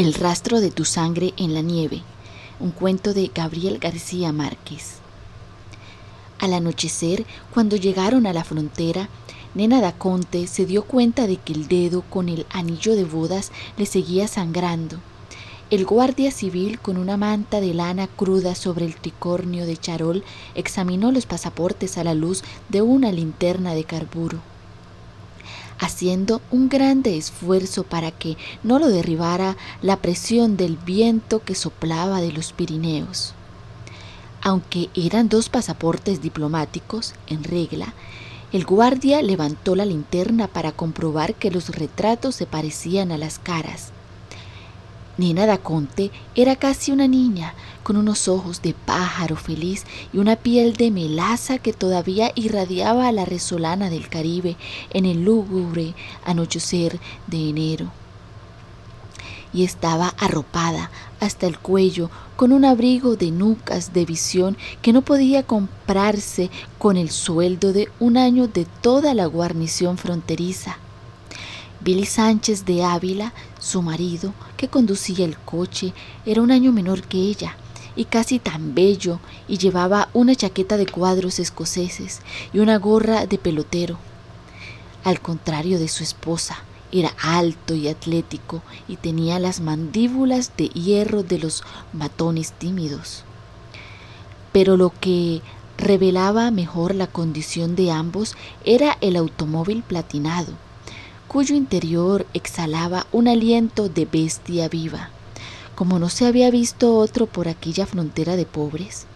El rastro de tu sangre en la nieve, un cuento de Gabriel García Márquez. Al anochecer, cuando llegaron a la frontera, Nena Daconte se dio cuenta de que el dedo con el anillo de bodas le seguía sangrando. El guardia civil, con una manta de lana cruda sobre el tricornio de charol, examinó los pasaportes a la luz de una linterna de carburo haciendo un grande esfuerzo para que no lo derribara la presión del viento que soplaba de los Pirineos. Aunque eran dos pasaportes diplomáticos en regla, el guardia levantó la linterna para comprobar que los retratos se parecían a las caras. Nina Daconte era casi una niña, con unos ojos de pájaro feliz y una piel de melaza que todavía irradiaba a la resolana del Caribe en el lúgubre anochecer de enero. Y estaba arropada hasta el cuello con un abrigo de nucas de visión que no podía comprarse con el sueldo de un año de toda la guarnición fronteriza. Billy Sánchez de Ávila, su marido, que conducía el coche, era un año menor que ella y casi tan bello, y llevaba una chaqueta de cuadros escoceses y una gorra de pelotero. Al contrario de su esposa, era alto y atlético y tenía las mandíbulas de hierro de los matones tímidos. Pero lo que revelaba mejor la condición de ambos era el automóvil platinado cuyo interior exhalaba un aliento de bestia viva, como no se había visto otro por aquella frontera de pobres.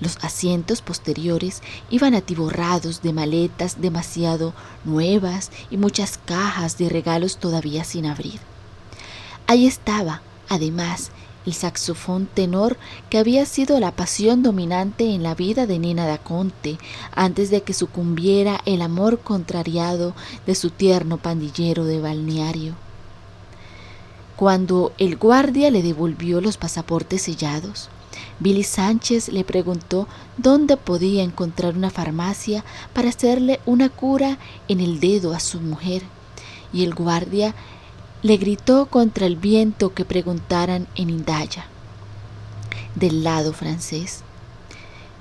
Los asientos posteriores iban atiborrados de maletas demasiado nuevas y muchas cajas de regalos todavía sin abrir. Ahí estaba, además, el saxofón tenor que había sido la pasión dominante en la vida de Nina Daconte antes de que sucumbiera el amor contrariado de su tierno pandillero de balneario. Cuando el guardia le devolvió los pasaportes sellados, Billy Sánchez le preguntó dónde podía encontrar una farmacia para hacerle una cura en el dedo a su mujer, y el guardia le gritó contra el viento que preguntaran en Indaya, del lado francés.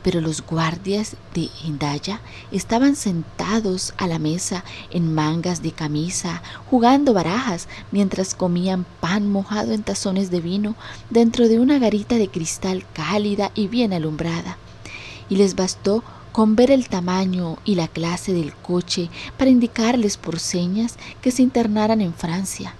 Pero los guardias de Indaya estaban sentados a la mesa en mangas de camisa, jugando barajas mientras comían pan mojado en tazones de vino dentro de una garita de cristal cálida y bien alumbrada. Y les bastó con ver el tamaño y la clase del coche para indicarles por señas que se internaran en Francia.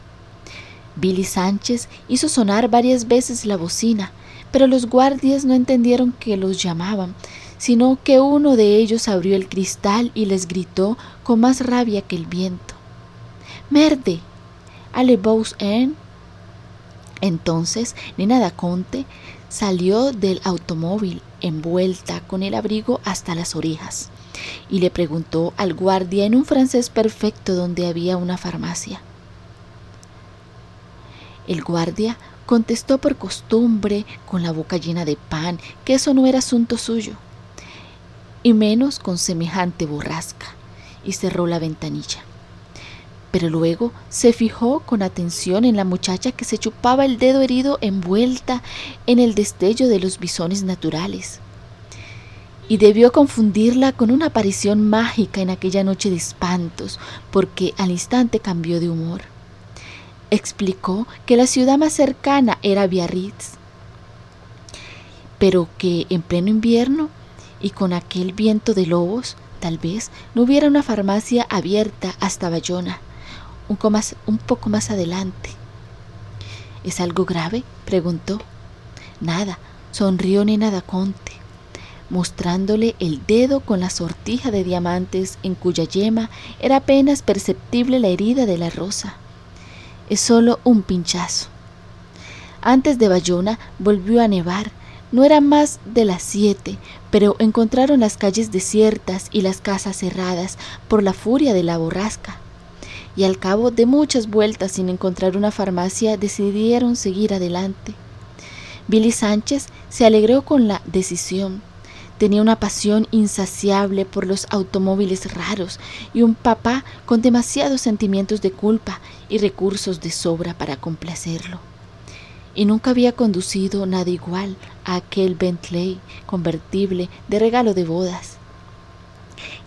Billy Sánchez hizo sonar varias veces la bocina, pero los guardias no entendieron que los llamaban, sino que uno de ellos abrió el cristal y les gritó con más rabia que el viento. Merde, allez-vous en? Entonces Nena Daconte salió del automóvil envuelta con el abrigo hasta las orejas y le preguntó al guardia en un francés perfecto donde había una farmacia. El guardia contestó por costumbre con la boca llena de pan que eso no era asunto suyo, y menos con semejante borrasca, y cerró la ventanilla. Pero luego se fijó con atención en la muchacha que se chupaba el dedo herido envuelta en el destello de los bisones naturales. Y debió confundirla con una aparición mágica en aquella noche de espantos, porque al instante cambió de humor explicó que la ciudad más cercana era Biarritz, pero que en pleno invierno y con aquel viento de lobos, tal vez no hubiera una farmacia abierta hasta Bayona, un, un poco más adelante. ¿Es algo grave? preguntó. Nada, sonrió Nena Daconte, mostrándole el dedo con la sortija de diamantes en cuya yema era apenas perceptible la herida de la rosa es solo un pinchazo. Antes de Bayona volvió a nevar. No eran más de las siete, pero encontraron las calles desiertas y las casas cerradas por la furia de la borrasca. Y al cabo de muchas vueltas sin encontrar una farmacia, decidieron seguir adelante. Billy Sánchez se alegró con la decisión. Tenía una pasión insaciable por los automóviles raros y un papá con demasiados sentimientos de culpa y recursos de sobra para complacerlo. Y nunca había conducido nada igual a aquel Bentley convertible de regalo de bodas.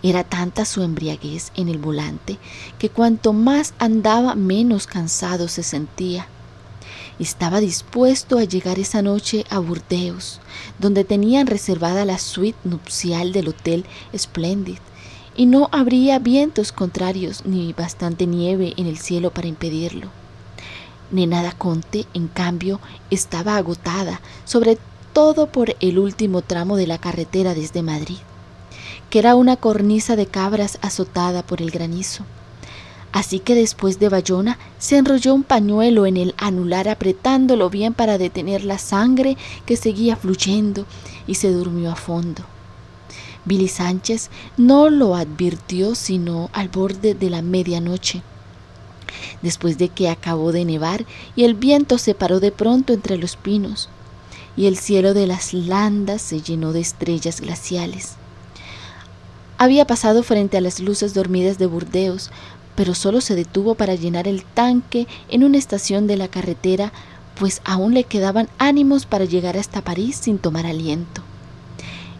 Era tanta su embriaguez en el volante que cuanto más andaba menos cansado se sentía. Estaba dispuesto a llegar esa noche a Burdeos, donde tenían reservada la suite nupcial del Hotel Splendid, y no habría vientos contrarios ni bastante nieve en el cielo para impedirlo. Nenada Conte, en cambio, estaba agotada, sobre todo por el último tramo de la carretera desde Madrid, que era una cornisa de cabras azotada por el granizo. Así que después de Bayona se enrolló un pañuelo en el anular apretándolo bien para detener la sangre que seguía fluyendo y se durmió a fondo. Billy Sánchez no lo advirtió sino al borde de la medianoche, después de que acabó de nevar y el viento se paró de pronto entre los pinos y el cielo de las landas se llenó de estrellas glaciales. Había pasado frente a las luces dormidas de Burdeos, pero solo se detuvo para llenar el tanque en una estación de la carretera, pues aún le quedaban ánimos para llegar hasta París sin tomar aliento.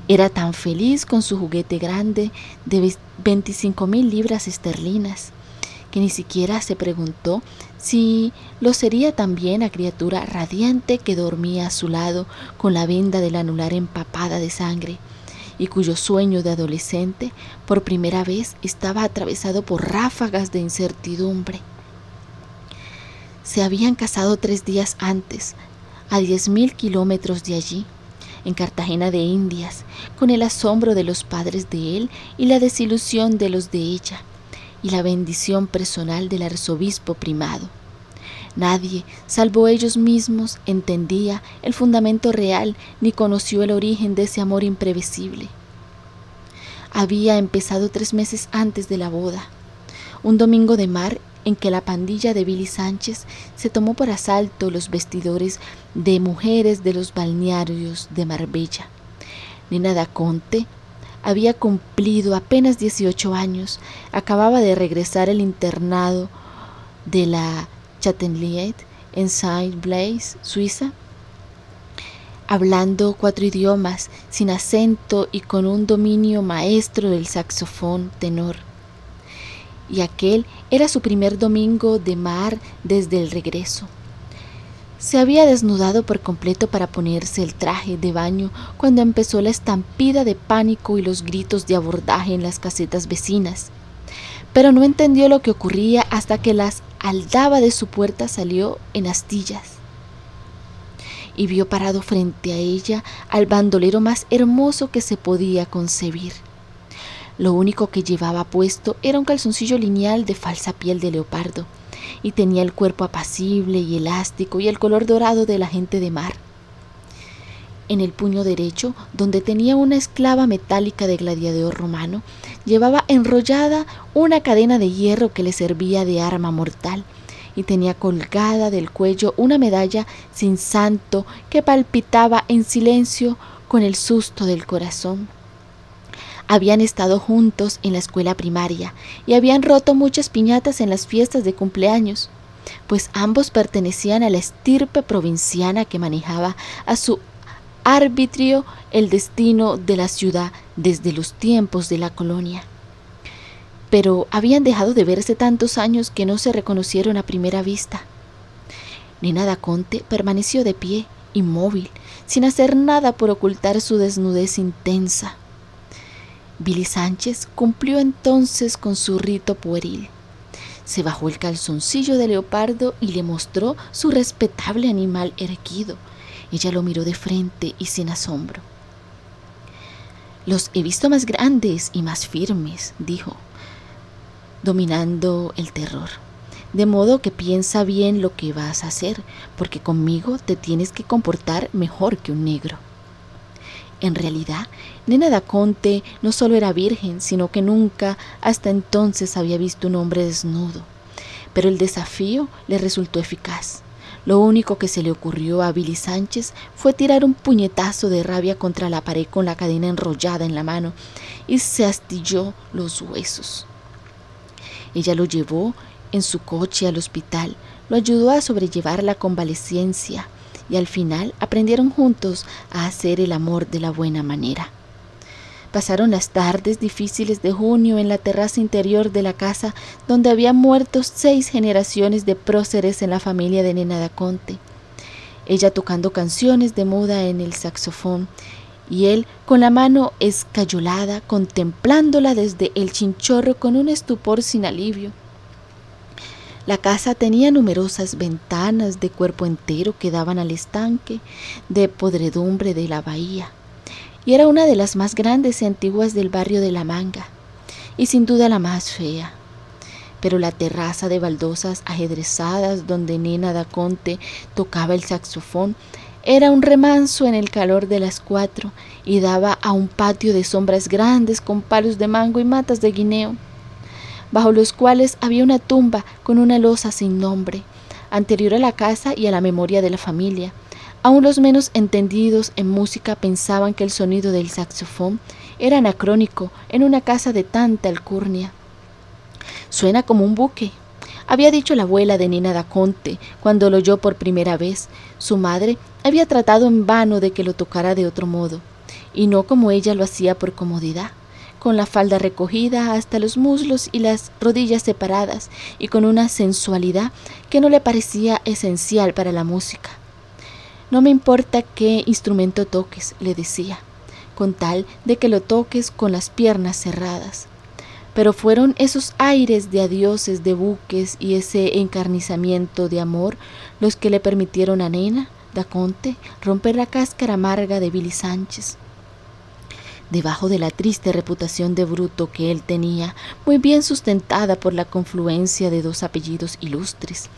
Era tan feliz con su juguete grande de 25 mil libras esterlinas, que ni siquiera se preguntó si lo sería también la criatura radiante que dormía a su lado con la venda del anular empapada de sangre y cuyo sueño de adolescente por primera vez estaba atravesado por ráfagas de incertidumbre. Se habían casado tres días antes, a diez mil kilómetros de allí, en Cartagena de Indias, con el asombro de los padres de él y la desilusión de los de ella, y la bendición personal del arzobispo primado. Nadie, salvo ellos mismos, entendía el fundamento real ni conoció el origen de ese amor imprevisible. Había empezado tres meses antes de la boda, un domingo de mar en que la pandilla de Billy Sánchez se tomó por asalto los vestidores de mujeres de los balnearios de Marbella. Nina da Conte había cumplido apenas 18 años, acababa de regresar al internado de la Chattenliet en Saint-Blaise, Suiza, hablando cuatro idiomas, sin acento y con un dominio maestro del saxofón tenor. Y aquel era su primer domingo de mar desde el regreso. Se había desnudado por completo para ponerse el traje de baño cuando empezó la estampida de pánico y los gritos de abordaje en las casetas vecinas. Pero no entendió lo que ocurría hasta que las aldaba de su puerta salió en astillas y vio parado frente a ella al bandolero más hermoso que se podía concebir. Lo único que llevaba puesto era un calzoncillo lineal de falsa piel de leopardo, y tenía el cuerpo apacible y elástico y el color dorado de la gente de mar. En el puño derecho, donde tenía una esclava metálica de gladiador romano, llevaba enrollada una cadena de hierro que le servía de arma mortal, y tenía colgada del cuello una medalla sin santo que palpitaba en silencio con el susto del corazón. Habían estado juntos en la escuela primaria y habían roto muchas piñatas en las fiestas de cumpleaños, pues ambos pertenecían a la estirpe provinciana que manejaba a su arbitrio el destino de la ciudad desde los tiempos de la colonia. Pero habían dejado de verse tantos años que no se reconocieron a primera vista. Nina da Conte permaneció de pie, inmóvil, sin hacer nada por ocultar su desnudez intensa. Billy Sánchez cumplió entonces con su rito pueril. Se bajó el calzoncillo de leopardo y le mostró su respetable animal erguido, ella lo miró de frente y sin asombro. Los he visto más grandes y más firmes, dijo, dominando el terror. De modo que piensa bien lo que vas a hacer, porque conmigo te tienes que comportar mejor que un negro. En realidad, Nena da Conte no solo era virgen, sino que nunca hasta entonces había visto un hombre desnudo. Pero el desafío le resultó eficaz. Lo único que se le ocurrió a Billy Sánchez fue tirar un puñetazo de rabia contra la pared con la cadena enrollada en la mano y se astilló los huesos. Ella lo llevó en su coche al hospital, lo ayudó a sobrellevar la convalecencia y al final aprendieron juntos a hacer el amor de la buena manera. Pasaron las tardes difíciles de junio en la terraza interior de la casa donde habían muerto seis generaciones de próceres en la familia de Nena Daconte. Ella tocando canciones de moda en el saxofón y él con la mano escayolada contemplándola desde el chinchorro con un estupor sin alivio. La casa tenía numerosas ventanas de cuerpo entero que daban al estanque de podredumbre de la bahía y era una de las más grandes y antiguas del barrio de La Manga, y sin duda la más fea. Pero la terraza de baldosas ajedrezadas donde Nena Daconte tocaba el saxofón era un remanso en el calor de las cuatro y daba a un patio de sombras grandes con palos de mango y matas de guineo, bajo los cuales había una tumba con una losa sin nombre, anterior a la casa y a la memoria de la familia, Aún los menos entendidos en música pensaban que el sonido del saxofón era anacrónico en una casa de tanta alcurnia. Suena como un buque, había dicho la abuela de Nina Daconte cuando lo oyó por primera vez. Su madre había tratado en vano de que lo tocara de otro modo, y no como ella lo hacía por comodidad, con la falda recogida hasta los muslos y las rodillas separadas, y con una sensualidad que no le parecía esencial para la música. No me importa qué instrumento toques, le decía, con tal de que lo toques con las piernas cerradas. Pero fueron esos aires de adioses de buques y ese encarnizamiento de amor los que le permitieron a Nena, da Conte, romper la cáscara amarga de Billy Sánchez. Debajo de la triste reputación de bruto que él tenía, muy bien sustentada por la confluencia de dos apellidos ilustres,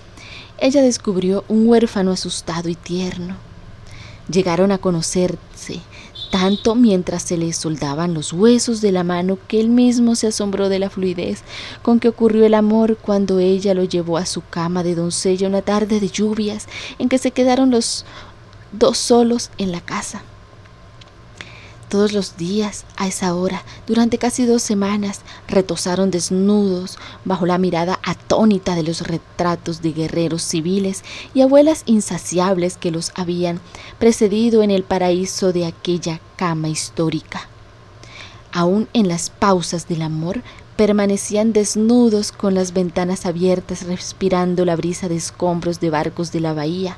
ella descubrió un huérfano asustado y tierno. Llegaron a conocerse tanto mientras se le soldaban los huesos de la mano que él mismo se asombró de la fluidez con que ocurrió el amor cuando ella lo llevó a su cama de doncella una tarde de lluvias en que se quedaron los dos solos en la casa. Todos los días, a esa hora, durante casi dos semanas, retosaron desnudos bajo la mirada atónita de los retratos de guerreros civiles y abuelas insaciables que los habían precedido en el paraíso de aquella cama histórica. Aún en las pausas del amor, permanecían desnudos con las ventanas abiertas respirando la brisa de escombros de barcos de la bahía,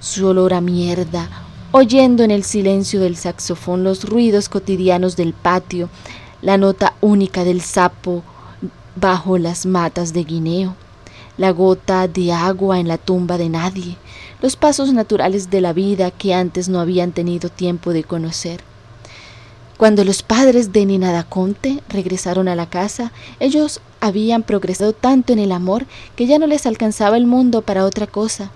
su olor a mierda, oyendo en el silencio del saxofón los ruidos cotidianos del patio, la nota única del sapo bajo las matas de guineo, la gota de agua en la tumba de nadie, los pasos naturales de la vida que antes no habían tenido tiempo de conocer. Cuando los padres de Ninadaconte regresaron a la casa, ellos habían progresado tanto en el amor que ya no les alcanzaba el mundo para otra cosa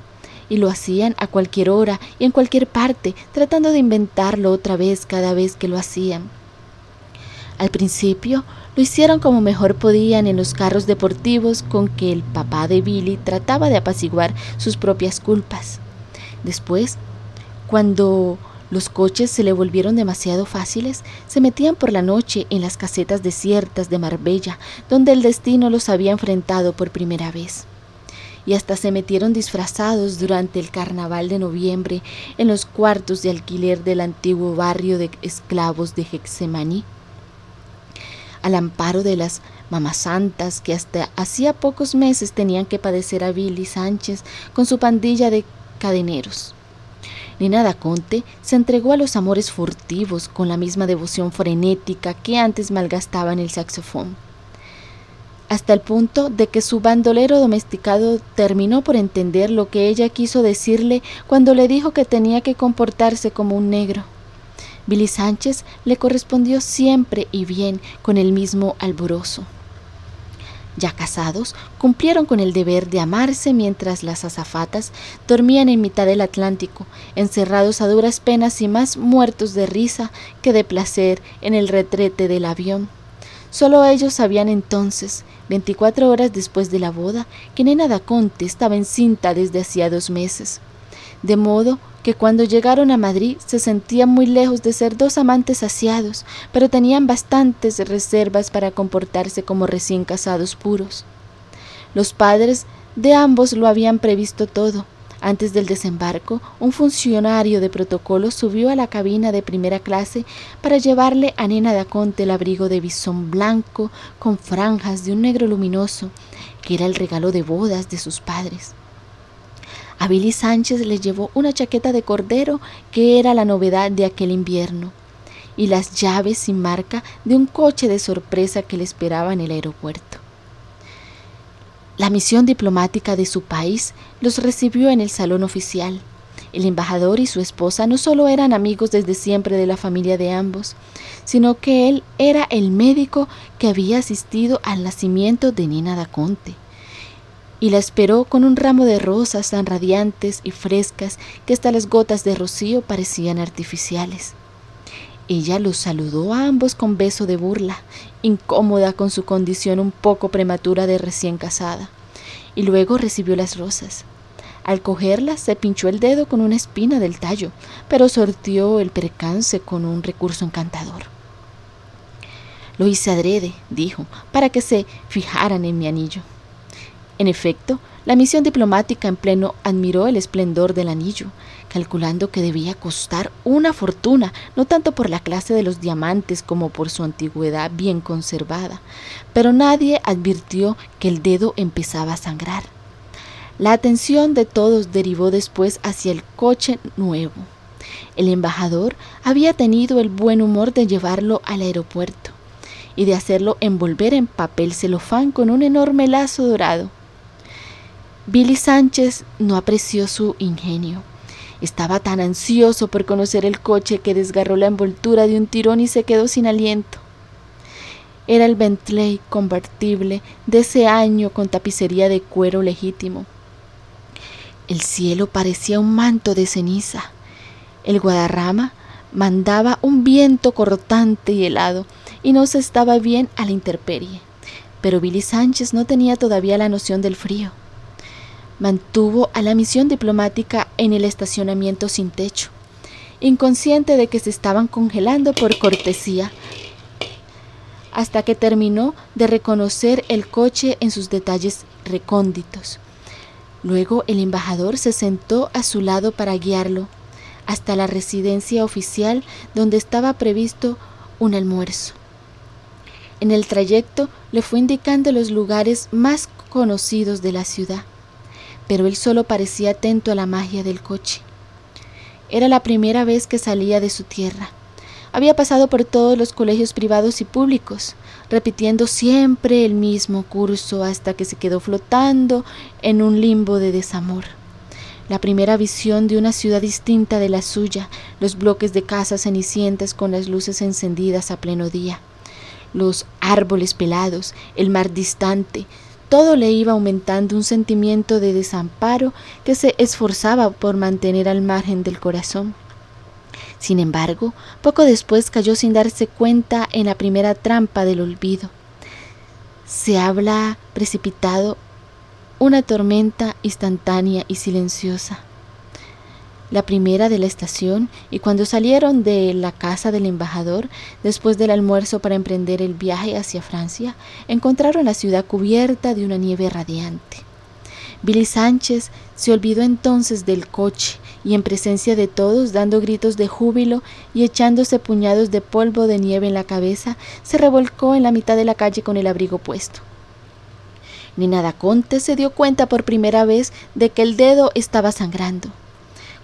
y lo hacían a cualquier hora y en cualquier parte, tratando de inventarlo otra vez cada vez que lo hacían. Al principio lo hicieron como mejor podían en los carros deportivos con que el papá de Billy trataba de apaciguar sus propias culpas. Después, cuando los coches se le volvieron demasiado fáciles, se metían por la noche en las casetas desiertas de Marbella, donde el destino los había enfrentado por primera vez y hasta se metieron disfrazados durante el carnaval de noviembre en los cuartos de alquiler del antiguo barrio de esclavos de Hexemaní. Al amparo de las mamasantas que hasta hacía pocos meses tenían que padecer a Billy Sánchez con su pandilla de cadeneros. Nina Daconte se entregó a los amores furtivos con la misma devoción frenética que antes malgastaba en el saxofón hasta el punto de que su bandolero domesticado terminó por entender lo que ella quiso decirle cuando le dijo que tenía que comportarse como un negro. Billy Sánchez le correspondió siempre y bien con el mismo alborozo. Ya casados, cumplieron con el deber de amarse mientras las azafatas dormían en mitad del Atlántico, encerrados a duras penas y más muertos de risa que de placer en el retrete del avión Solo ellos sabían entonces, 24 horas después de la boda, que Nena da Conte estaba encinta desde hacía dos meses. De modo que cuando llegaron a Madrid se sentían muy lejos de ser dos amantes saciados, pero tenían bastantes reservas para comportarse como recién casados puros. Los padres de ambos lo habían previsto todo. Antes del desembarco, un funcionario de protocolo subió a la cabina de primera clase para llevarle a Nena Daconte el abrigo de bisón blanco con franjas de un negro luminoso, que era el regalo de bodas de sus padres. A Billy Sánchez le llevó una chaqueta de cordero que era la novedad de aquel invierno y las llaves sin marca de un coche de sorpresa que le esperaba en el aeropuerto. La misión diplomática de su país los recibió en el salón oficial. El embajador y su esposa no solo eran amigos desde siempre de la familia de ambos, sino que él era el médico que había asistido al nacimiento de Nina Daconte y la esperó con un ramo de rosas tan radiantes y frescas que hasta las gotas de rocío parecían artificiales. Ella los saludó a ambos con beso de burla, incómoda con su condición un poco prematura de recién casada, y luego recibió las rosas. Al cogerlas se pinchó el dedo con una espina del tallo, pero sortió el percance con un recurso encantador. Lo hice adrede, dijo, para que se fijaran en mi anillo. En efecto, la misión diplomática en pleno admiró el esplendor del anillo, calculando que debía costar una fortuna, no tanto por la clase de los diamantes como por su antigüedad bien conservada, pero nadie advirtió que el dedo empezaba a sangrar. La atención de todos derivó después hacia el coche nuevo. El embajador había tenido el buen humor de llevarlo al aeropuerto y de hacerlo envolver en papel celofán con un enorme lazo dorado. Billy Sánchez no apreció su ingenio. Estaba tan ansioso por conocer el coche que desgarró la envoltura de un tirón y se quedó sin aliento. Era el Bentley convertible de ese año con tapicería de cuero legítimo. El cielo parecía un manto de ceniza. El Guadarrama mandaba un viento cortante y helado y no se estaba bien a la intemperie. Pero Billy Sánchez no tenía todavía la noción del frío mantuvo a la misión diplomática en el estacionamiento sin techo, inconsciente de que se estaban congelando por cortesía, hasta que terminó de reconocer el coche en sus detalles recónditos. Luego el embajador se sentó a su lado para guiarlo hasta la residencia oficial donde estaba previsto un almuerzo. En el trayecto le fue indicando los lugares más conocidos de la ciudad pero él solo parecía atento a la magia del coche. Era la primera vez que salía de su tierra. Había pasado por todos los colegios privados y públicos, repitiendo siempre el mismo curso hasta que se quedó flotando en un limbo de desamor. La primera visión de una ciudad distinta de la suya, los bloques de casas cenicientas con las luces encendidas a pleno día, los árboles pelados, el mar distante, todo le iba aumentando un sentimiento de desamparo que se esforzaba por mantener al margen del corazón. Sin embargo, poco después cayó sin darse cuenta en la primera trampa del olvido. Se habla precipitado una tormenta instantánea y silenciosa la primera de la estación, y cuando salieron de la casa del embajador, después del almuerzo para emprender el viaje hacia Francia, encontraron la ciudad cubierta de una nieve radiante. Billy Sánchez se olvidó entonces del coche y en presencia de todos, dando gritos de júbilo y echándose puñados de polvo de nieve en la cabeza, se revolcó en la mitad de la calle con el abrigo puesto. Nina Daconte se dio cuenta por primera vez de que el dedo estaba sangrando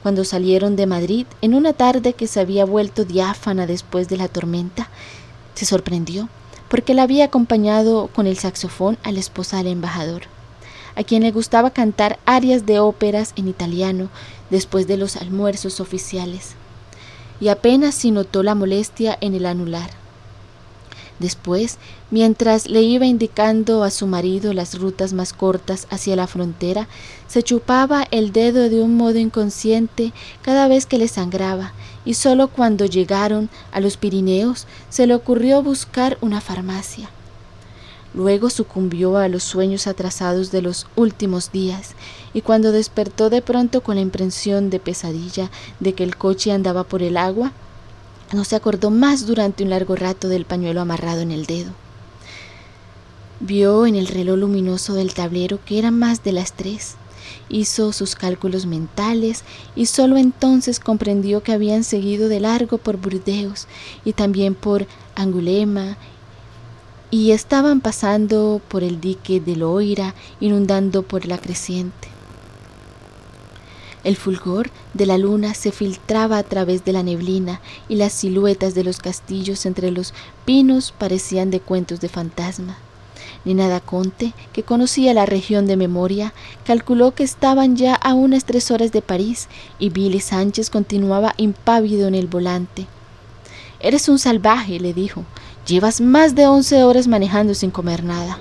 cuando salieron de Madrid en una tarde que se había vuelto diáfana después de la tormenta, se sorprendió porque la había acompañado con el saxofón a la esposa del embajador, a quien le gustaba cantar arias de óperas en italiano después de los almuerzos oficiales, y apenas si notó la molestia en el anular. Después, mientras le iba indicando a su marido las rutas más cortas hacia la frontera, se chupaba el dedo de un modo inconsciente cada vez que le sangraba, y solo cuando llegaron a los Pirineos se le ocurrió buscar una farmacia. Luego sucumbió a los sueños atrasados de los últimos días, y cuando despertó de pronto con la impresión de pesadilla de que el coche andaba por el agua, no se acordó más durante un largo rato del pañuelo amarrado en el dedo. Vio en el reloj luminoso del tablero que eran más de las tres. Hizo sus cálculos mentales y solo entonces comprendió que habían seguido de largo por Burdeos y también por Angulema y estaban pasando por el dique de Loira, inundando por la creciente. El fulgor de la luna se filtraba a través de la neblina y las siluetas de los castillos entre los pinos parecían de cuentos de fantasma. Nina da Conte, que conocía la región de memoria, calculó que estaban ya a unas tres horas de París y Billy Sánchez continuaba impávido en el volante. Eres un salvaje, le dijo. Llevas más de once horas manejando sin comer nada.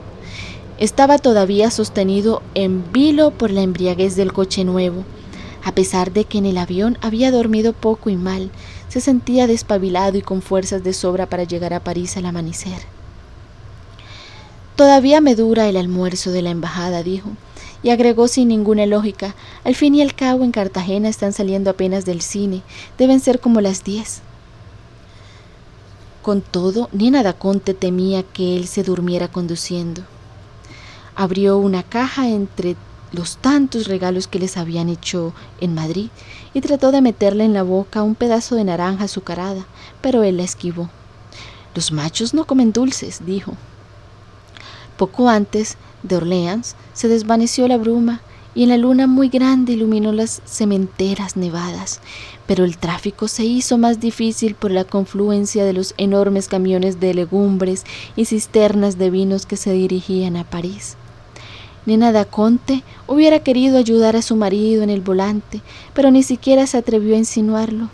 Estaba todavía sostenido en vilo por la embriaguez del coche nuevo. A pesar de que en el avión había dormido poco y mal, se sentía despabilado y con fuerzas de sobra para llegar a París al amanecer. Todavía me dura el almuerzo de la embajada, dijo, y agregó sin ninguna lógica, al fin y al cabo en Cartagena están saliendo apenas del cine, deben ser como las diez. Con todo, Nina Daconte temía que él se durmiera conduciendo. Abrió una caja entre los tantos regalos que les habían hecho en Madrid y trató de meterle en la boca un pedazo de naranja azucarada, pero él la esquivó. Los machos no comen dulces, dijo. Poco antes de Orleans se desvaneció la bruma y en la luna muy grande iluminó las cementeras nevadas, pero el tráfico se hizo más difícil por la confluencia de los enormes camiones de legumbres y cisternas de vinos que se dirigían a París. Nena da Conte hubiera querido ayudar a su marido en el volante, pero ni siquiera se atrevió a insinuarlo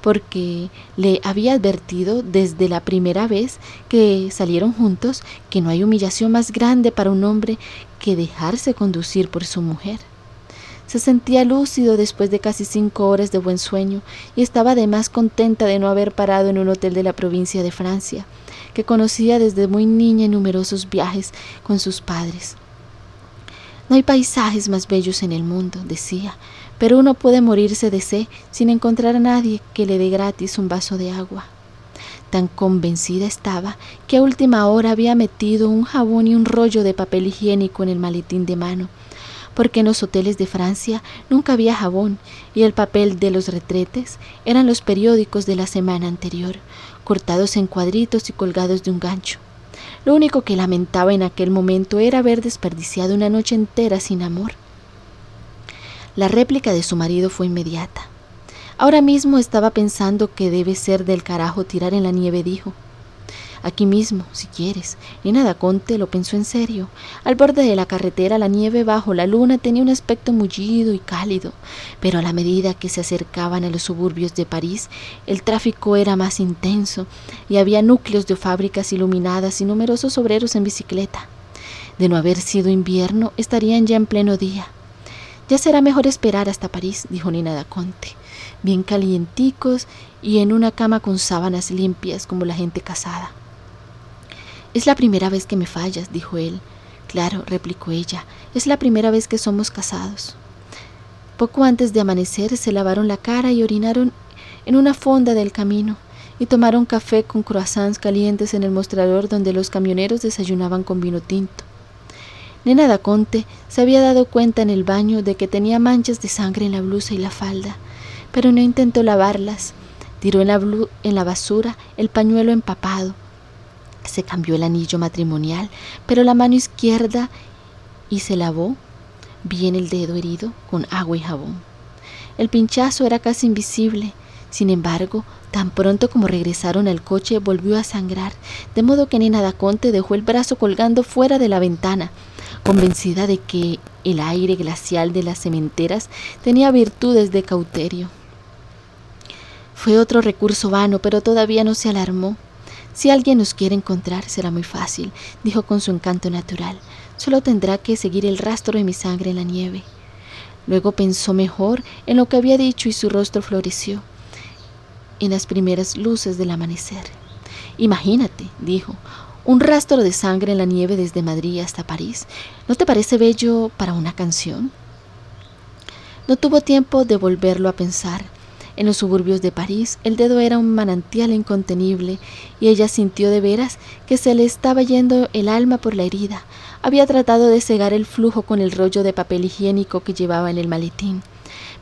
porque le había advertido desde la primera vez que salieron juntos que no hay humillación más grande para un hombre que dejarse conducir por su mujer. Se sentía lúcido después de casi cinco horas de buen sueño y estaba además contenta de no haber parado en un hotel de la provincia de Francia, que conocía desde muy niña en numerosos viajes con sus padres. No hay paisajes más bellos en el mundo, decía, pero uno puede morirse de sed sin encontrar a nadie que le dé gratis un vaso de agua. Tan convencida estaba que a última hora había metido un jabón y un rollo de papel higiénico en el maletín de mano, porque en los hoteles de Francia nunca había jabón y el papel de los retretes eran los periódicos de la semana anterior, cortados en cuadritos y colgados de un gancho. Lo único que lamentaba en aquel momento era haber desperdiciado una noche entera sin amor. La réplica de su marido fue inmediata. Ahora mismo estaba pensando que debe ser del carajo tirar en la nieve, dijo. Aquí mismo, si quieres. nada Conte lo pensó en serio. Al borde de la carretera, la nieve bajo la luna tenía un aspecto mullido y cálido, pero a la medida que se acercaban a los suburbios de París, el tráfico era más intenso y había núcleos de fábricas iluminadas y numerosos obreros en bicicleta. De no haber sido invierno, estarían ya en pleno día. Ya será mejor esperar hasta París, dijo Nina da Conte, bien calienticos y en una cama con sábanas limpias como la gente casada. Es la primera vez que me fallas, dijo él. Claro, replicó ella, es la primera vez que somos casados. Poco antes de amanecer se lavaron la cara y orinaron en una fonda del camino y tomaron café con croissants calientes en el mostrador donde los camioneros desayunaban con vino tinto. Nena da Conte se había dado cuenta en el baño de que tenía manchas de sangre en la blusa y la falda, pero no intentó lavarlas. Tiró en la, en la basura el pañuelo empapado. Se cambió el anillo matrimonial, pero la mano izquierda y se lavó bien el dedo herido con agua y jabón. El pinchazo era casi invisible, sin embargo, tan pronto como regresaron al coche volvió a sangrar, de modo que Nina da Conte dejó el brazo colgando fuera de la ventana convencida de que el aire glacial de las cementeras tenía virtudes de cauterio. Fue otro recurso vano, pero todavía no se alarmó. Si alguien nos quiere encontrar, será muy fácil, dijo con su encanto natural. Solo tendrá que seguir el rastro de mi sangre en la nieve. Luego pensó mejor en lo que había dicho y su rostro floreció en las primeras luces del amanecer. Imagínate, dijo, un rastro de sangre en la nieve desde Madrid hasta París. ¿No te parece bello para una canción? No tuvo tiempo de volverlo a pensar. En los suburbios de París el dedo era un manantial incontenible y ella sintió de veras que se le estaba yendo el alma por la herida. Había tratado de cegar el flujo con el rollo de papel higiénico que llevaba en el maletín,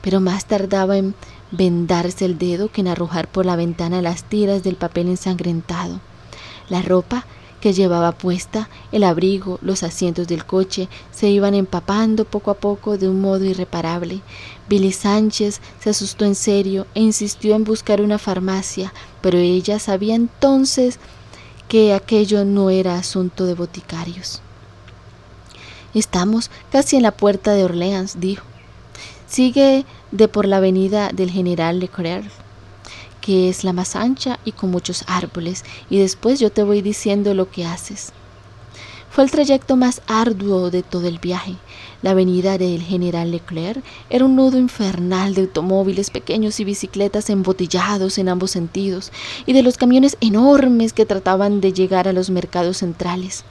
pero más tardaba en vendarse el dedo que en arrojar por la ventana las tiras del papel ensangrentado. La ropa que llevaba puesta, el abrigo, los asientos del coche, se iban empapando poco a poco de un modo irreparable. Billy Sánchez se asustó en serio e insistió en buscar una farmacia, pero ella sabía entonces que aquello no era asunto de boticarios. Estamos casi en la puerta de Orleans, dijo. Sigue de por la avenida del general Leclerc que es la más ancha y con muchos árboles, y después yo te voy diciendo lo que haces. Fue el trayecto más arduo de todo el viaje. La avenida del General Leclerc era un nudo infernal de automóviles pequeños y bicicletas embotellados en ambos sentidos, y de los camiones enormes que trataban de llegar a los mercados centrales.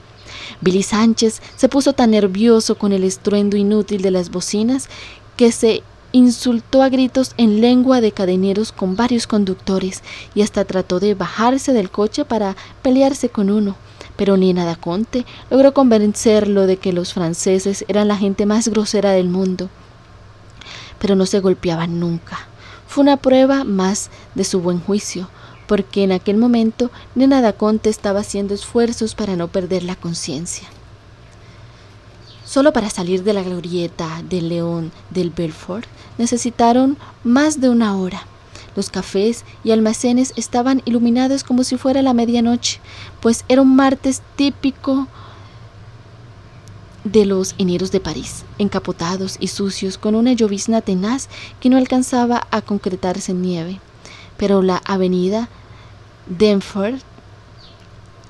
Billy Sánchez se puso tan nervioso con el estruendo inútil de las bocinas que se insultó a gritos en lengua de cadeneros con varios conductores y hasta trató de bajarse del coche para pelearse con uno. Pero Nina da Conte logró convencerlo de que los franceses eran la gente más grosera del mundo. Pero no se golpeaban nunca. Fue una prueba más de su buen juicio, porque en aquel momento Nena da Conte estaba haciendo esfuerzos para no perder la conciencia. Solo para salir de la glorieta del León del Belfort necesitaron más de una hora. Los cafés y almacenes estaban iluminados como si fuera la medianoche, pues era un martes típico de los eneros de París, encapotados y sucios, con una llovizna tenaz que no alcanzaba a concretarse en nieve. Pero la avenida Denford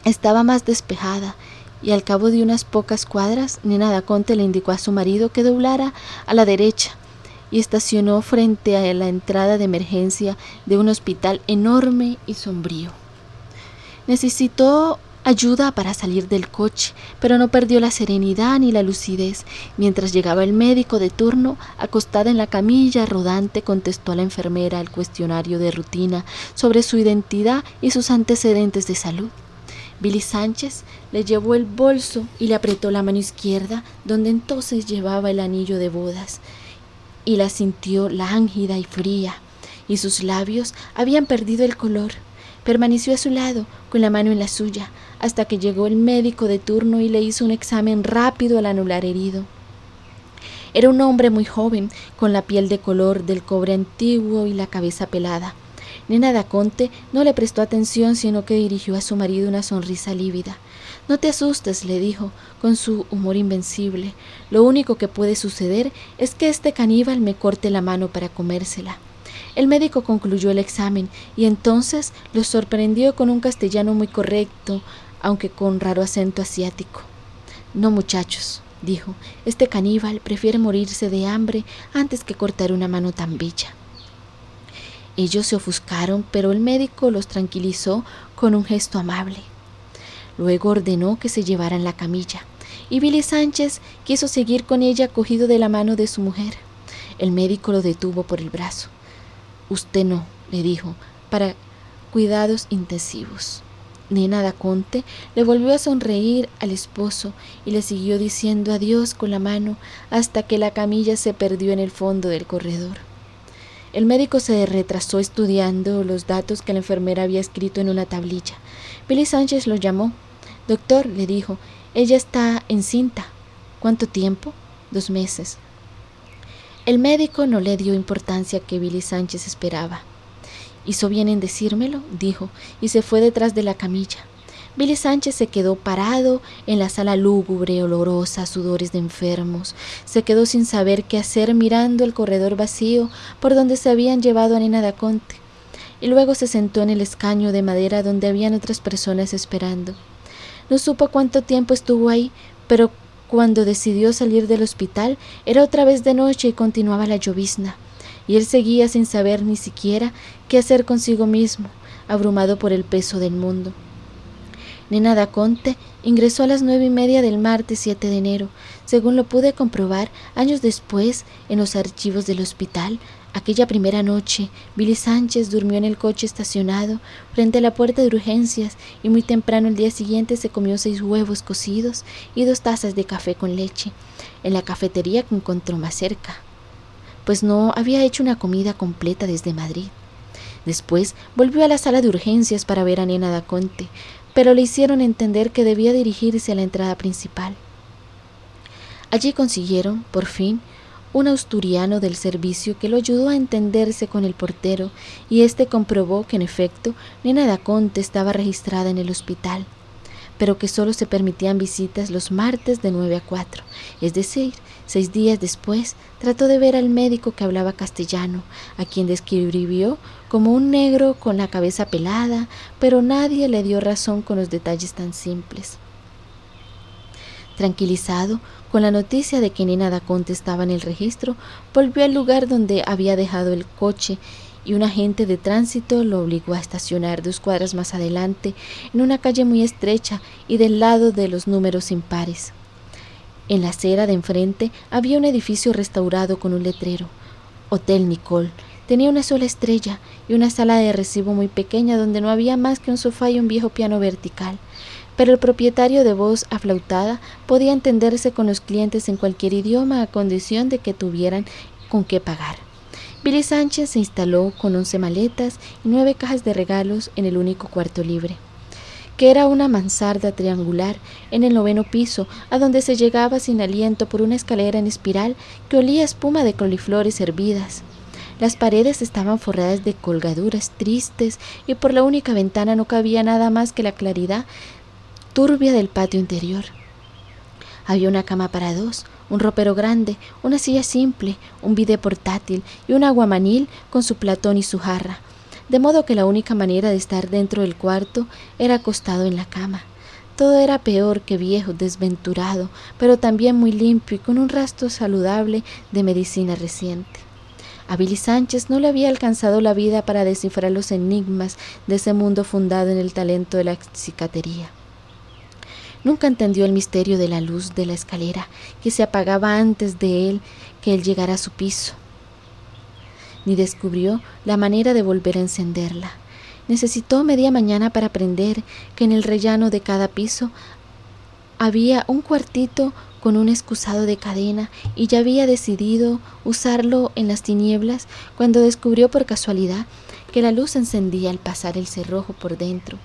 estaba más despejada y al cabo de unas pocas cuadras, Nena Daconte le indicó a su marido que doblara a la derecha y estacionó frente a la entrada de emergencia de un hospital enorme y sombrío. Necesitó ayuda para salir del coche, pero no perdió la serenidad ni la lucidez. Mientras llegaba el médico de turno, acostada en la camilla rodante, contestó a la enfermera el cuestionario de rutina sobre su identidad y sus antecedentes de salud. Billy Sánchez le llevó el bolso y le apretó la mano izquierda, donde entonces llevaba el anillo de bodas, y la sintió lánguida y fría, y sus labios habían perdido el color. Permaneció a su lado, con la mano en la suya, hasta que llegó el médico de turno y le hizo un examen rápido al anular herido. Era un hombre muy joven, con la piel de color del cobre antiguo y la cabeza pelada. Nena Daconte no le prestó atención, sino que dirigió a su marido una sonrisa lívida. No te asustes, le dijo, con su humor invencible. Lo único que puede suceder es que este caníbal me corte la mano para comérsela. El médico concluyó el examen y entonces lo sorprendió con un castellano muy correcto, aunque con raro acento asiático. No, muchachos, dijo, este caníbal prefiere morirse de hambre antes que cortar una mano tan bella. Ellos se ofuscaron, pero el médico los tranquilizó con un gesto amable. Luego ordenó que se llevaran la camilla, y Billy Sánchez quiso seguir con ella cogido de la mano de su mujer. El médico lo detuvo por el brazo. Usted no, le dijo, para cuidados intensivos. Nena Daconte le volvió a sonreír al esposo y le siguió diciendo adiós con la mano hasta que la camilla se perdió en el fondo del corredor. El médico se retrasó estudiando los datos que la enfermera había escrito en una tablilla. Billy Sánchez lo llamó. Doctor, le dijo, ella está encinta. ¿Cuánto tiempo? Dos meses. El médico no le dio importancia que Billy Sánchez esperaba. Hizo bien en decírmelo, dijo, y se fue detrás de la camilla. Billy Sánchez se quedó parado en la sala lúgubre, olorosa, sudores de enfermos. Se quedó sin saber qué hacer mirando el corredor vacío por donde se habían llevado a Nina Daconte. Y luego se sentó en el escaño de madera donde habían otras personas esperando. No supo cuánto tiempo estuvo ahí, pero cuando decidió salir del hospital era otra vez de noche y continuaba la llovizna. Y él seguía sin saber ni siquiera qué hacer consigo mismo, abrumado por el peso del mundo. Nena Daconte ingresó a las nueve y media del martes 7 de enero, según lo pude comprobar años después en los archivos del hospital. Aquella primera noche, Billy Sánchez durmió en el coche estacionado frente a la puerta de urgencias y muy temprano el día siguiente se comió seis huevos cocidos y dos tazas de café con leche en la cafetería que encontró más cerca, pues no había hecho una comida completa desde Madrid. Después volvió a la sala de urgencias para ver a Nena Daconte, pero le hicieron entender que debía dirigirse a la entrada principal. Allí consiguieron, por fin, un asturiano del servicio que lo ayudó a entenderse con el portero y éste comprobó que en efecto Nena Daconte estaba registrada en el hospital, pero que solo se permitían visitas los martes de 9 a 4, es decir, seis días después trató de ver al médico que hablaba castellano, a quien describió como un negro con la cabeza pelada, pero nadie le dio razón con los detalles tan simples. Tranquilizado con la noticia de que Nina Daconte estaba en el registro, volvió al lugar donde había dejado el coche y un agente de tránsito lo obligó a estacionar dos cuadras más adelante en una calle muy estrecha y del lado de los números impares. En la acera de enfrente había un edificio restaurado con un letrero, Hotel Nicole, Tenía una sola estrella y una sala de recibo muy pequeña donde no había más que un sofá y un viejo piano vertical. Pero el propietario de voz aflautada podía entenderse con los clientes en cualquier idioma a condición de que tuvieran con qué pagar. Billy Sánchez se instaló con once maletas y nueve cajas de regalos en el único cuarto libre que era una mansarda triangular en el noveno piso, a donde se llegaba sin aliento por una escalera en espiral que olía espuma de coliflores hervidas. Las paredes estaban forradas de colgaduras tristes y por la única ventana no cabía nada más que la claridad turbia del patio interior. Había una cama para dos, un ropero grande, una silla simple, un bide portátil y un aguamanil con su platón y su jarra, de modo que la única manera de estar dentro del cuarto era acostado en la cama. Todo era peor que viejo, desventurado, pero también muy limpio y con un rastro saludable de medicina reciente. A Billy Sánchez no le había alcanzado la vida para descifrar los enigmas de ese mundo fundado en el talento de la cicatería. Nunca entendió el misterio de la luz de la escalera que se apagaba antes de él que él llegara a su piso, ni descubrió la manera de volver a encenderla. Necesitó media mañana para aprender que en el rellano de cada piso había un cuartito con un excusado de cadena y ya había decidido usarlo en las tinieblas cuando descubrió por casualidad que la luz encendía al pasar el cerrojo por dentro,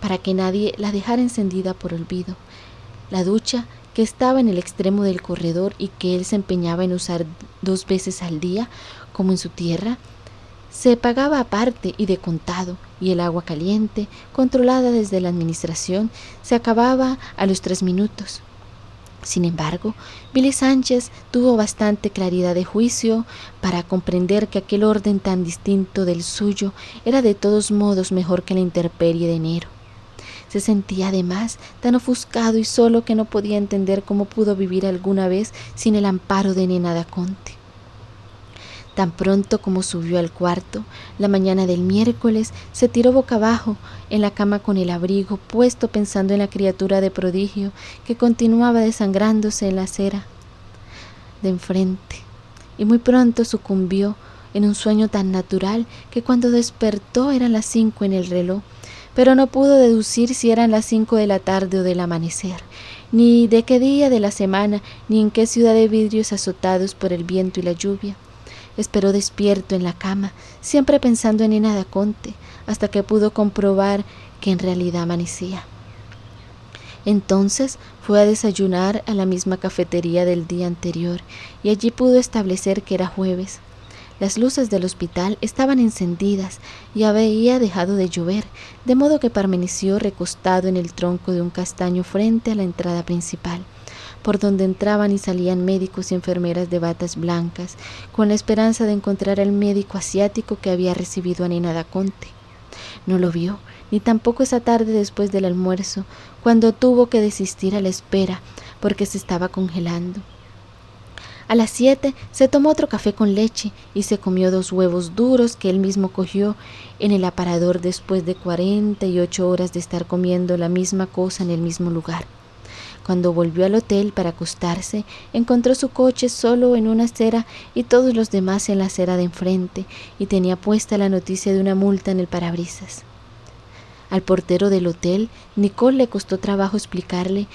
para que nadie la dejara encendida por olvido. La ducha, que estaba en el extremo del corredor y que él se empeñaba en usar dos veces al día, como en su tierra, se pagaba aparte y de contado, y el agua caliente, controlada desde la administración, se acababa a los tres minutos. Sin embargo, Billy Sánchez tuvo bastante claridad de juicio para comprender que aquel orden tan distinto del suyo era de todos modos mejor que la intemperie de enero. Se sentía además tan ofuscado y solo que no podía entender cómo pudo vivir alguna vez sin el amparo de Nena Daconte. Tan pronto como subió al cuarto, la mañana del miércoles, se tiró boca abajo en la cama con el abrigo puesto pensando en la criatura de prodigio que continuaba desangrándose en la acera de enfrente. Y muy pronto sucumbió en un sueño tan natural que cuando despertó eran las cinco en el reloj, pero no pudo deducir si eran las cinco de la tarde o del amanecer, ni de qué día de la semana, ni en qué ciudad de vidrios azotados por el viento y la lluvia. Esperó despierto en la cama, siempre pensando en Nina Conte, hasta que pudo comprobar que en realidad amanecía. Entonces fue a desayunar a la misma cafetería del día anterior y allí pudo establecer que era jueves. Las luces del hospital estaban encendidas y había dejado de llover, de modo que permaneció recostado en el tronco de un castaño frente a la entrada principal por donde entraban y salían médicos y enfermeras de batas blancas, con la esperanza de encontrar al médico asiático que había recibido a Nina Daconte. No lo vio, ni tampoco esa tarde después del almuerzo, cuando tuvo que desistir a la espera porque se estaba congelando. A las siete se tomó otro café con leche y se comió dos huevos duros que él mismo cogió en el aparador después de cuarenta y ocho horas de estar comiendo la misma cosa en el mismo lugar. Cuando volvió al hotel para acostarse, encontró su coche solo en una acera y todos los demás en la acera de enfrente, y tenía puesta la noticia de una multa en el parabrisas. Al portero del hotel, Nicole le costó trabajo explicarle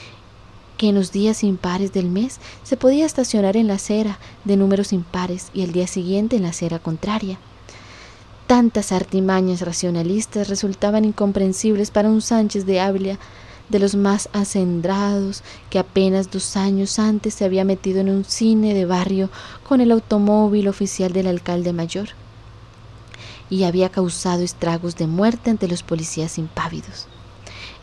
que en los días impares del mes se podía estacionar en la acera de números impares y el día siguiente en la acera contraria. Tantas artimañas racionalistas resultaban incomprensibles para un Sánchez de Ávila de los más acendrados, que apenas dos años antes se había metido en un cine de barrio con el automóvil oficial del alcalde mayor y había causado estragos de muerte ante los policías impávidos.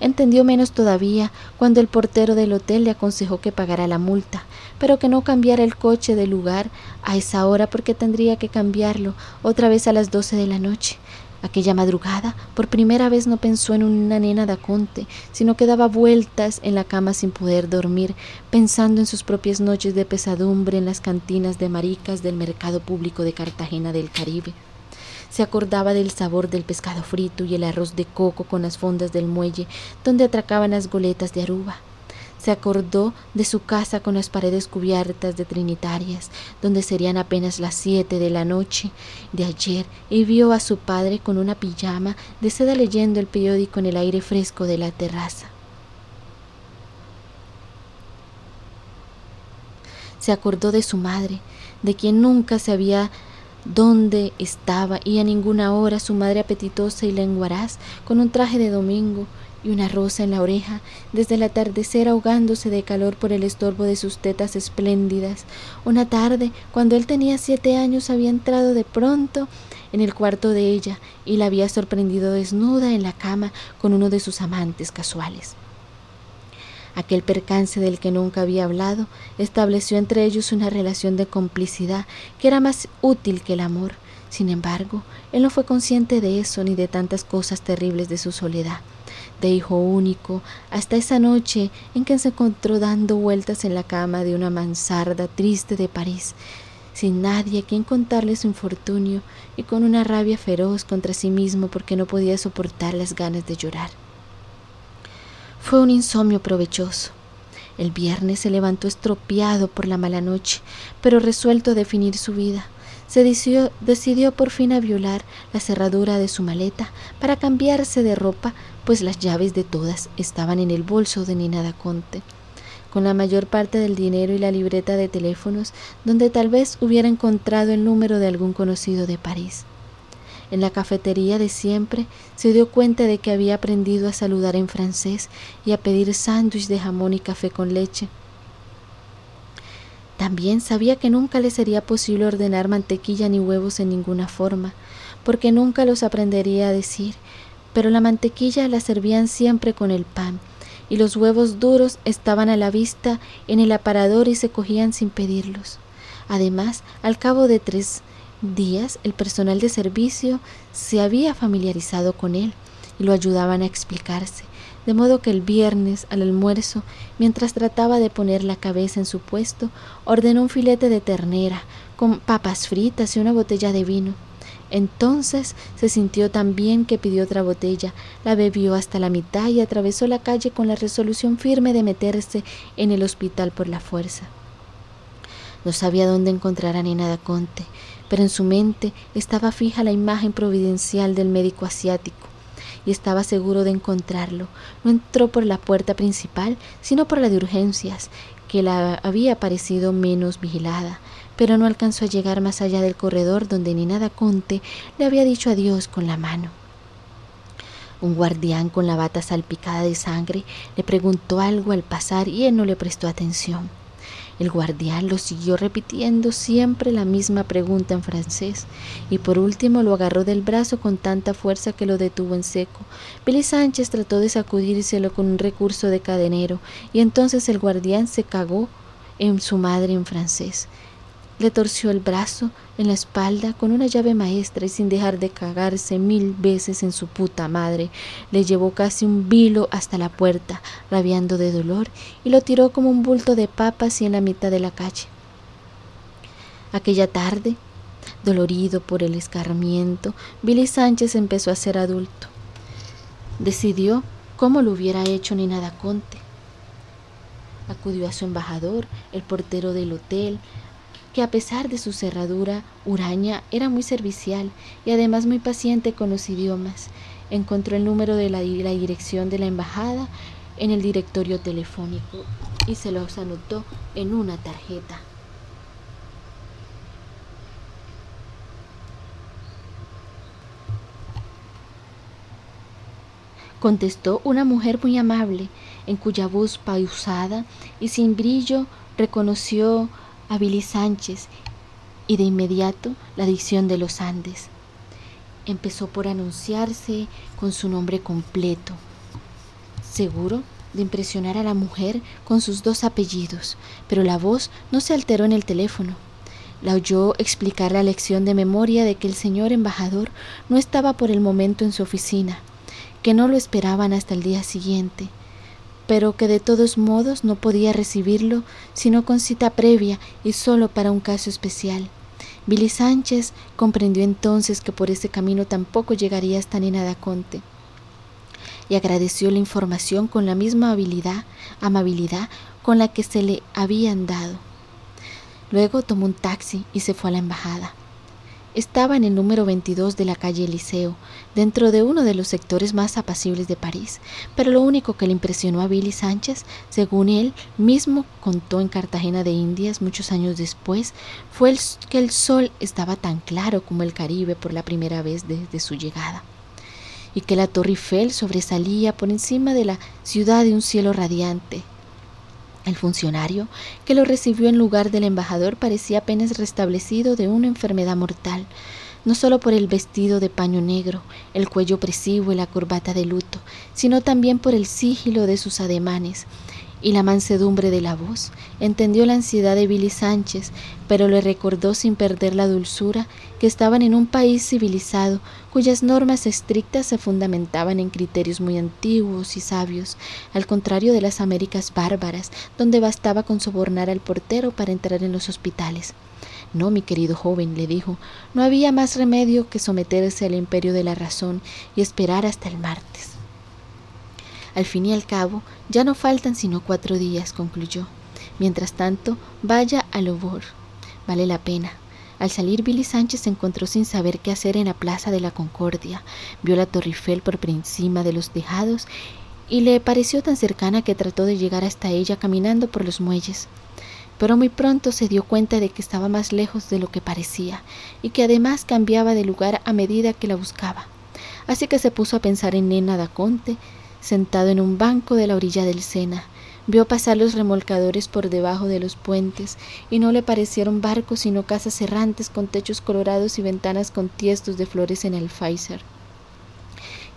Entendió menos todavía cuando el portero del hotel le aconsejó que pagara la multa, pero que no cambiara el coche de lugar a esa hora porque tendría que cambiarlo otra vez a las doce de la noche, Aquella madrugada, por primera vez no pensó en una nena de Aconte, sino que daba vueltas en la cama sin poder dormir, pensando en sus propias noches de pesadumbre en las cantinas de maricas del mercado público de Cartagena del Caribe. Se acordaba del sabor del pescado frito y el arroz de coco con las fondas del muelle donde atracaban las goletas de Aruba. Se acordó de su casa con las paredes cubiertas de trinitarias, donde serían apenas las siete de la noche de ayer, y vio a su padre con una pijama de seda leyendo el periódico en el aire fresco de la terraza. Se acordó de su madre, de quien nunca sabía dónde estaba y a ninguna hora su madre apetitosa y lenguaraz, con un traje de domingo, y una rosa en la oreja, desde el atardecer ahogándose de calor por el estorbo de sus tetas espléndidas. Una tarde, cuando él tenía siete años, había entrado de pronto en el cuarto de ella y la había sorprendido desnuda en la cama con uno de sus amantes casuales. Aquel percance del que nunca había hablado estableció entre ellos una relación de complicidad que era más útil que el amor. Sin embargo, él no fue consciente de eso ni de tantas cosas terribles de su soledad de hijo único, hasta esa noche en que se encontró dando vueltas en la cama de una mansarda triste de París, sin nadie a quien contarle su infortunio y con una rabia feroz contra sí mismo porque no podía soportar las ganas de llorar. Fue un insomnio provechoso. El viernes se levantó estropeado por la mala noche, pero resuelto a definir su vida se decidió, por fin a violar la cerradura de su maleta para cambiarse de ropa, pues las llaves de todas estaban en el bolso de Nina Daconte, con la mayor parte del dinero y la libreta de teléfonos, donde tal vez hubiera encontrado el número de algún conocido de París. En la cafetería de siempre se dio cuenta de que había aprendido a saludar en francés y a pedir sándwich de jamón y café con leche. También sabía que nunca le sería posible ordenar mantequilla ni huevos en ninguna forma, porque nunca los aprendería a decir, pero la mantequilla la servían siempre con el pan, y los huevos duros estaban a la vista en el aparador y se cogían sin pedirlos. Además, al cabo de tres días, el personal de servicio se había familiarizado con él y lo ayudaban a explicarse, de modo que el viernes al almuerzo, mientras trataba de poner la cabeza en su puesto, ordenó un filete de ternera, con papas fritas y una botella de vino. Entonces se sintió tan bien que pidió otra botella, la bebió hasta la mitad y atravesó la calle con la resolución firme de meterse en el hospital por la fuerza. No sabía dónde encontrar a Nina Conte, pero en su mente estaba fija la imagen providencial del médico asiático y estaba seguro de encontrarlo. No entró por la puerta principal, sino por la de urgencias, que la había parecido menos vigilada, pero no alcanzó a llegar más allá del corredor donde ni nada Conte le había dicho adiós con la mano. Un guardián con la bata salpicada de sangre le preguntó algo al pasar y él no le prestó atención. El guardián lo siguió repitiendo siempre la misma pregunta en francés y por último lo agarró del brazo con tanta fuerza que lo detuvo en seco. Billy Sánchez trató de sacudírselo con un recurso de cadenero y entonces el guardián se cagó en su madre en francés. Le torció el brazo en la espalda con una llave maestra y sin dejar de cagarse mil veces en su puta madre, le llevó casi un vilo hasta la puerta, rabiando de dolor, y lo tiró como un bulto de papas y en la mitad de la calle. Aquella tarde, dolorido por el escarmiento, Billy Sánchez empezó a ser adulto. Decidió cómo lo hubiera hecho Nina Conte. Acudió a su embajador, el portero del hotel, que a pesar de su cerradura huraña era muy servicial y además muy paciente con los idiomas. Encontró el número de la, la dirección de la embajada en el directorio telefónico y se los anotó en una tarjeta. Contestó una mujer muy amable, en cuya voz pausada y sin brillo reconoció a Billy Sánchez y de inmediato la dicción de los Andes. Empezó por anunciarse con su nombre completo, seguro de impresionar a la mujer con sus dos apellidos, pero la voz no se alteró en el teléfono. La oyó explicar la lección de memoria de que el señor embajador no estaba por el momento en su oficina, que no lo esperaban hasta el día siguiente, pero que de todos modos no podía recibirlo sino con cita previa y solo para un caso especial. Billy Sánchez comprendió entonces que por ese camino tampoco llegaría hasta Nina Conte y agradeció la información con la misma habilidad, amabilidad con la que se le habían dado. Luego tomó un taxi y se fue a la embajada. Estaba en el número 22 de la calle Eliseo, dentro de uno de los sectores más apacibles de París, pero lo único que le impresionó a Billy Sánchez, según él mismo contó en Cartagena de Indias muchos años después, fue que el sol estaba tan claro como el Caribe por la primera vez desde su llegada y que la Torre Eiffel sobresalía por encima de la ciudad de un cielo radiante. El funcionario que lo recibió en lugar del embajador parecía apenas restablecido de una enfermedad mortal, no solo por el vestido de paño negro, el cuello opresivo y la corbata de luto, sino también por el sigilo de sus ademanes, y la mansedumbre de la voz. Entendió la ansiedad de Billy Sánchez, pero le recordó sin perder la dulzura que estaban en un país civilizado cuyas normas estrictas se fundamentaban en criterios muy antiguos y sabios, al contrario de las Américas bárbaras, donde bastaba con sobornar al portero para entrar en los hospitales. No, mi querido joven, le dijo, no había más remedio que someterse al imperio de la razón y esperar hasta el martes. Al fin y al cabo, ya no faltan sino cuatro días, concluyó. Mientras tanto, vaya al Obor. Vale la pena. Al salir, Billy Sánchez se encontró sin saber qué hacer en la Plaza de la Concordia. Vio la Torre Eiffel por encima de los tejados y le pareció tan cercana que trató de llegar hasta ella caminando por los muelles. Pero muy pronto se dio cuenta de que estaba más lejos de lo que parecía y que además cambiaba de lugar a medida que la buscaba. Así que se puso a pensar en Nena da Conte, sentado en un banco de la orilla del Sena. Vio pasar los remolcadores por debajo de los puentes, y no le parecieron barcos sino casas errantes con techos colorados y ventanas con tiestos de flores en el Pfizer,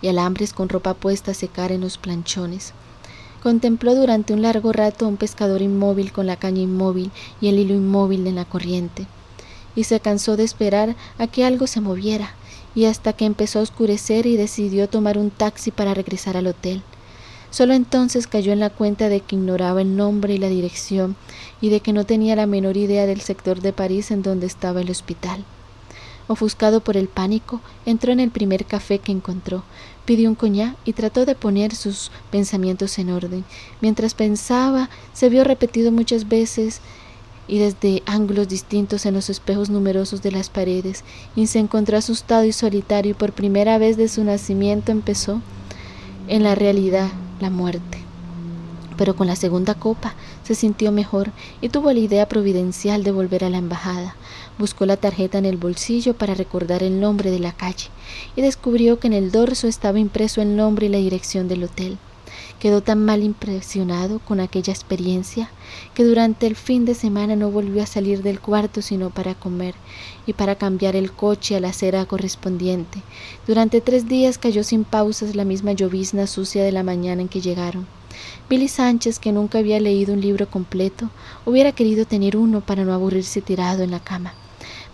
y alambres con ropa puesta a secar en los planchones. Contempló durante un largo rato a un pescador inmóvil con la caña inmóvil y el hilo inmóvil en la corriente, y se cansó de esperar a que algo se moviera, y hasta que empezó a oscurecer y decidió tomar un taxi para regresar al hotel. Solo entonces cayó en la cuenta de que ignoraba el nombre y la dirección y de que no tenía la menor idea del sector de París en donde estaba el hospital. Ofuscado por el pánico, entró en el primer café que encontró, pidió un coñac y trató de poner sus pensamientos en orden. Mientras pensaba, se vio repetido muchas veces y desde ángulos distintos en los espejos numerosos de las paredes, y se encontró asustado y solitario y por primera vez de su nacimiento empezó en la realidad la muerte. Pero con la segunda copa se sintió mejor y tuvo la idea providencial de volver a la embajada. Buscó la tarjeta en el bolsillo para recordar el nombre de la calle y descubrió que en el dorso estaba impreso el nombre y la dirección del hotel. Quedó tan mal impresionado con aquella experiencia que durante el fin de semana no volvió a salir del cuarto sino para comer y para cambiar el coche a la acera correspondiente. Durante tres días cayó sin pausas la misma llovizna sucia de la mañana en que llegaron. Billy Sánchez, que nunca había leído un libro completo, hubiera querido tener uno para no aburrirse tirado en la cama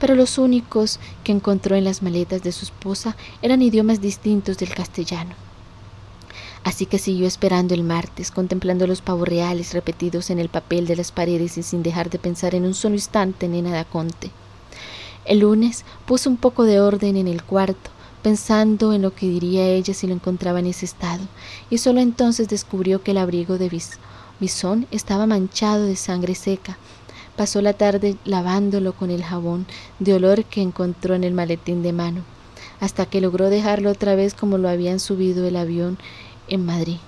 pero los únicos que encontró en las maletas de su esposa eran idiomas distintos del castellano. Así que siguió esperando el martes, contemplando los pavos reales repetidos en el papel de las paredes y sin dejar de pensar en un solo instante en Nena Conte. El lunes puso un poco de orden en el cuarto, pensando en lo que diría ella si lo encontraba en ese estado, y solo entonces descubrió que el abrigo de Bisón estaba manchado de sangre seca. Pasó la tarde lavándolo con el jabón de olor que encontró en el maletín de mano, hasta que logró dejarlo otra vez como lo habían subido el avión en Madrid.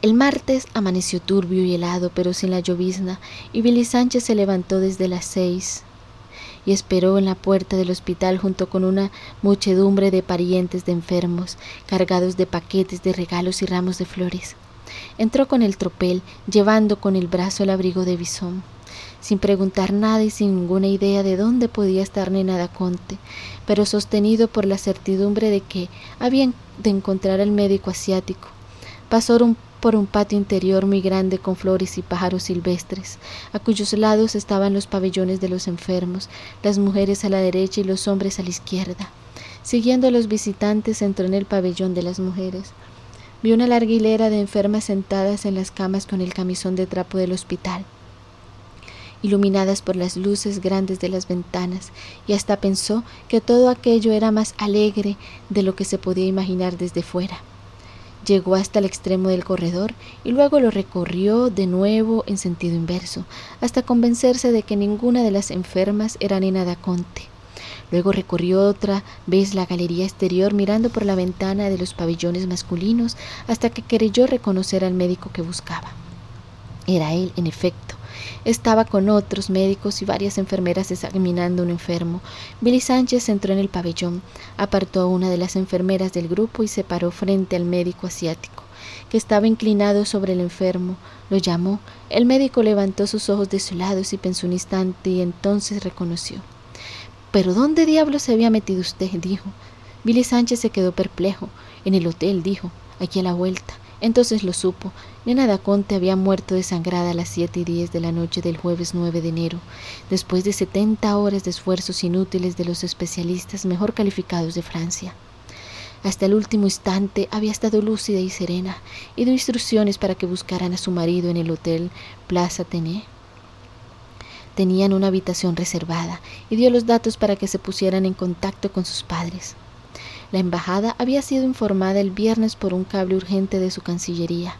El martes amaneció turbio y helado, pero sin la llovizna, y Billy Sánchez se levantó desde las seis y esperó en la puerta del hospital junto con una muchedumbre de parientes de enfermos, cargados de paquetes de regalos y ramos de flores. Entró con el tropel, llevando con el brazo el abrigo de bisón. Sin preguntar nada y sin ninguna idea de dónde podía estar Nena da Conte, pero sostenido por la certidumbre de que habían de encontrar al médico asiático. Pasó por un patio interior muy grande con flores y pájaros silvestres, a cuyos lados estaban los pabellones de los enfermos, las mujeres a la derecha y los hombres a la izquierda. Siguiendo a los visitantes entró en el pabellón de las mujeres. Vio una larga hilera de enfermas sentadas en las camas con el camisón de trapo del hospital, iluminadas por las luces grandes de las ventanas, y hasta pensó que todo aquello era más alegre de lo que se podía imaginar desde fuera. Llegó hasta el extremo del corredor y luego lo recorrió de nuevo en sentido inverso, hasta convencerse de que ninguna de las enfermas era nena da Conte. Luego recorrió otra vez la galería exterior mirando por la ventana de los pabellones masculinos hasta que creyó reconocer al médico que buscaba. Era él, en efecto, estaba con otros médicos y varias enfermeras examinando a un enfermo. Billy Sánchez entró en el pabellón, apartó a una de las enfermeras del grupo y se paró frente al médico asiático, que estaba inclinado sobre el enfermo. Lo llamó. El médico levantó sus ojos de su lado y pensó un instante y entonces reconoció. ¿Pero dónde diablos se había metido usted? dijo. Billy Sánchez se quedó perplejo. En el hotel, dijo, aquí a la vuelta. Entonces lo supo. Nena Daconte había muerto desangrada a las siete y diez de la noche del jueves 9 de enero, después de setenta horas de esfuerzos inútiles de los especialistas mejor calificados de Francia. Hasta el último instante había estado lúcida y serena, y dio instrucciones para que buscaran a su marido en el hotel Plaza Tené. Tenían una habitación reservada y dio los datos para que se pusieran en contacto con sus padres. La embajada había sido informada el viernes por un cable urgente de su Cancillería.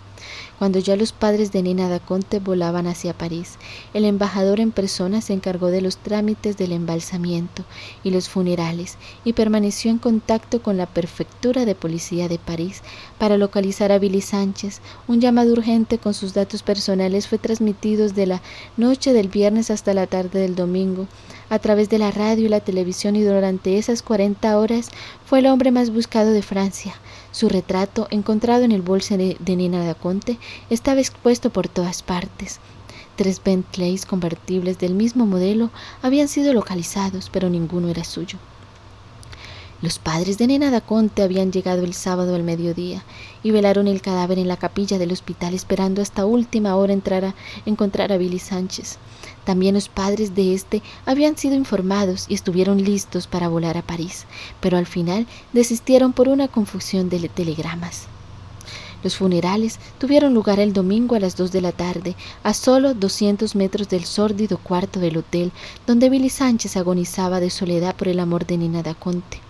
Cuando ya los padres de Nina Daconte volaban hacia París, el embajador en persona se encargó de los trámites del embalsamiento y los funerales y permaneció en contacto con la prefectura de policía de París para localizar a Billy Sánchez. Un llamado urgente con sus datos personales fue transmitido de la noche del viernes hasta la tarde del domingo a través de la radio y la televisión y durante esas 40 horas fue el hombre más buscado de Francia. Su retrato, encontrado en el bolso de, Nina Daconte, estaba expuesto por todas partes. Tres Bentleys convertibles del mismo modelo habían sido localizados, pero ninguno era suyo. Los padres de Nena Daconte habían llegado el sábado al mediodía y velaron el cadáver en la capilla del hospital esperando hasta última hora entrar a encontrar a Billy Sánchez. También los padres de este habían sido informados y estuvieron listos para volar a París, pero al final desistieron por una confusión de telegramas. Los funerales tuvieron lugar el domingo a las dos de la tarde, a solo 200 metros del sórdido cuarto del hotel donde Billy Sánchez agonizaba de soledad por el amor de Nina Daconte.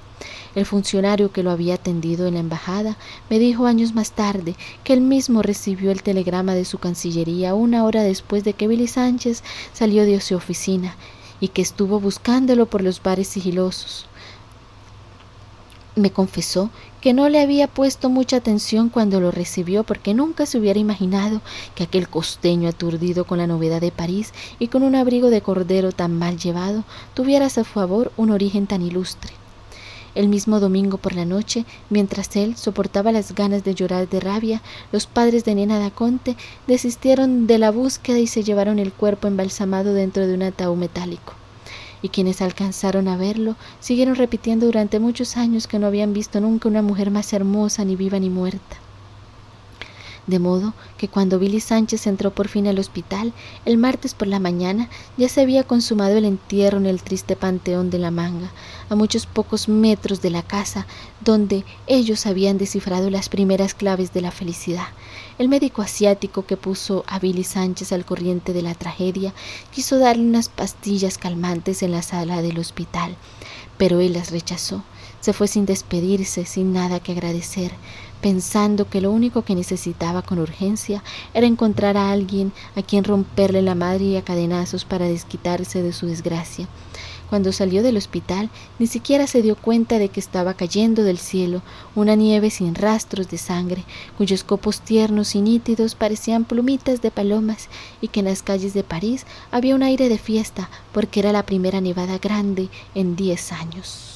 El funcionario que lo había atendido en la embajada me dijo años más tarde que él mismo recibió el telegrama de su cancillería una hora después de que Billy Sánchez salió de su oficina y que estuvo buscándolo por los bares sigilosos. Me confesó que no le había puesto mucha atención cuando lo recibió porque nunca se hubiera imaginado que aquel costeño aturdido con la novedad de París y con un abrigo de cordero tan mal llevado tuviera a su favor un origen tan ilustre. El mismo domingo por la noche, mientras él soportaba las ganas de llorar de rabia, los padres de Nena Daconte desistieron de la búsqueda y se llevaron el cuerpo embalsamado dentro de un ataúd metálico. Y quienes alcanzaron a verlo siguieron repitiendo durante muchos años que no habían visto nunca una mujer más hermosa, ni viva ni muerta. De modo que cuando Billy Sánchez entró por fin al hospital, el martes por la mañana ya se había consumado el entierro en el triste panteón de la manga, a muchos pocos metros de la casa donde ellos habían descifrado las primeras claves de la felicidad. El médico asiático que puso a Billy Sánchez al corriente de la tragedia quiso darle unas pastillas calmantes en la sala del hospital, pero él las rechazó. Se fue sin despedirse, sin nada que agradecer, pensando que lo único que necesitaba con urgencia era encontrar a alguien a quien romperle la madre y a cadenazos para desquitarse de su desgracia. Cuando salió del hospital, ni siquiera se dio cuenta de que estaba cayendo del cielo una nieve sin rastros de sangre, cuyos copos tiernos y nítidos parecían plumitas de palomas, y que en las calles de París había un aire de fiesta, porque era la primera nevada grande en diez años.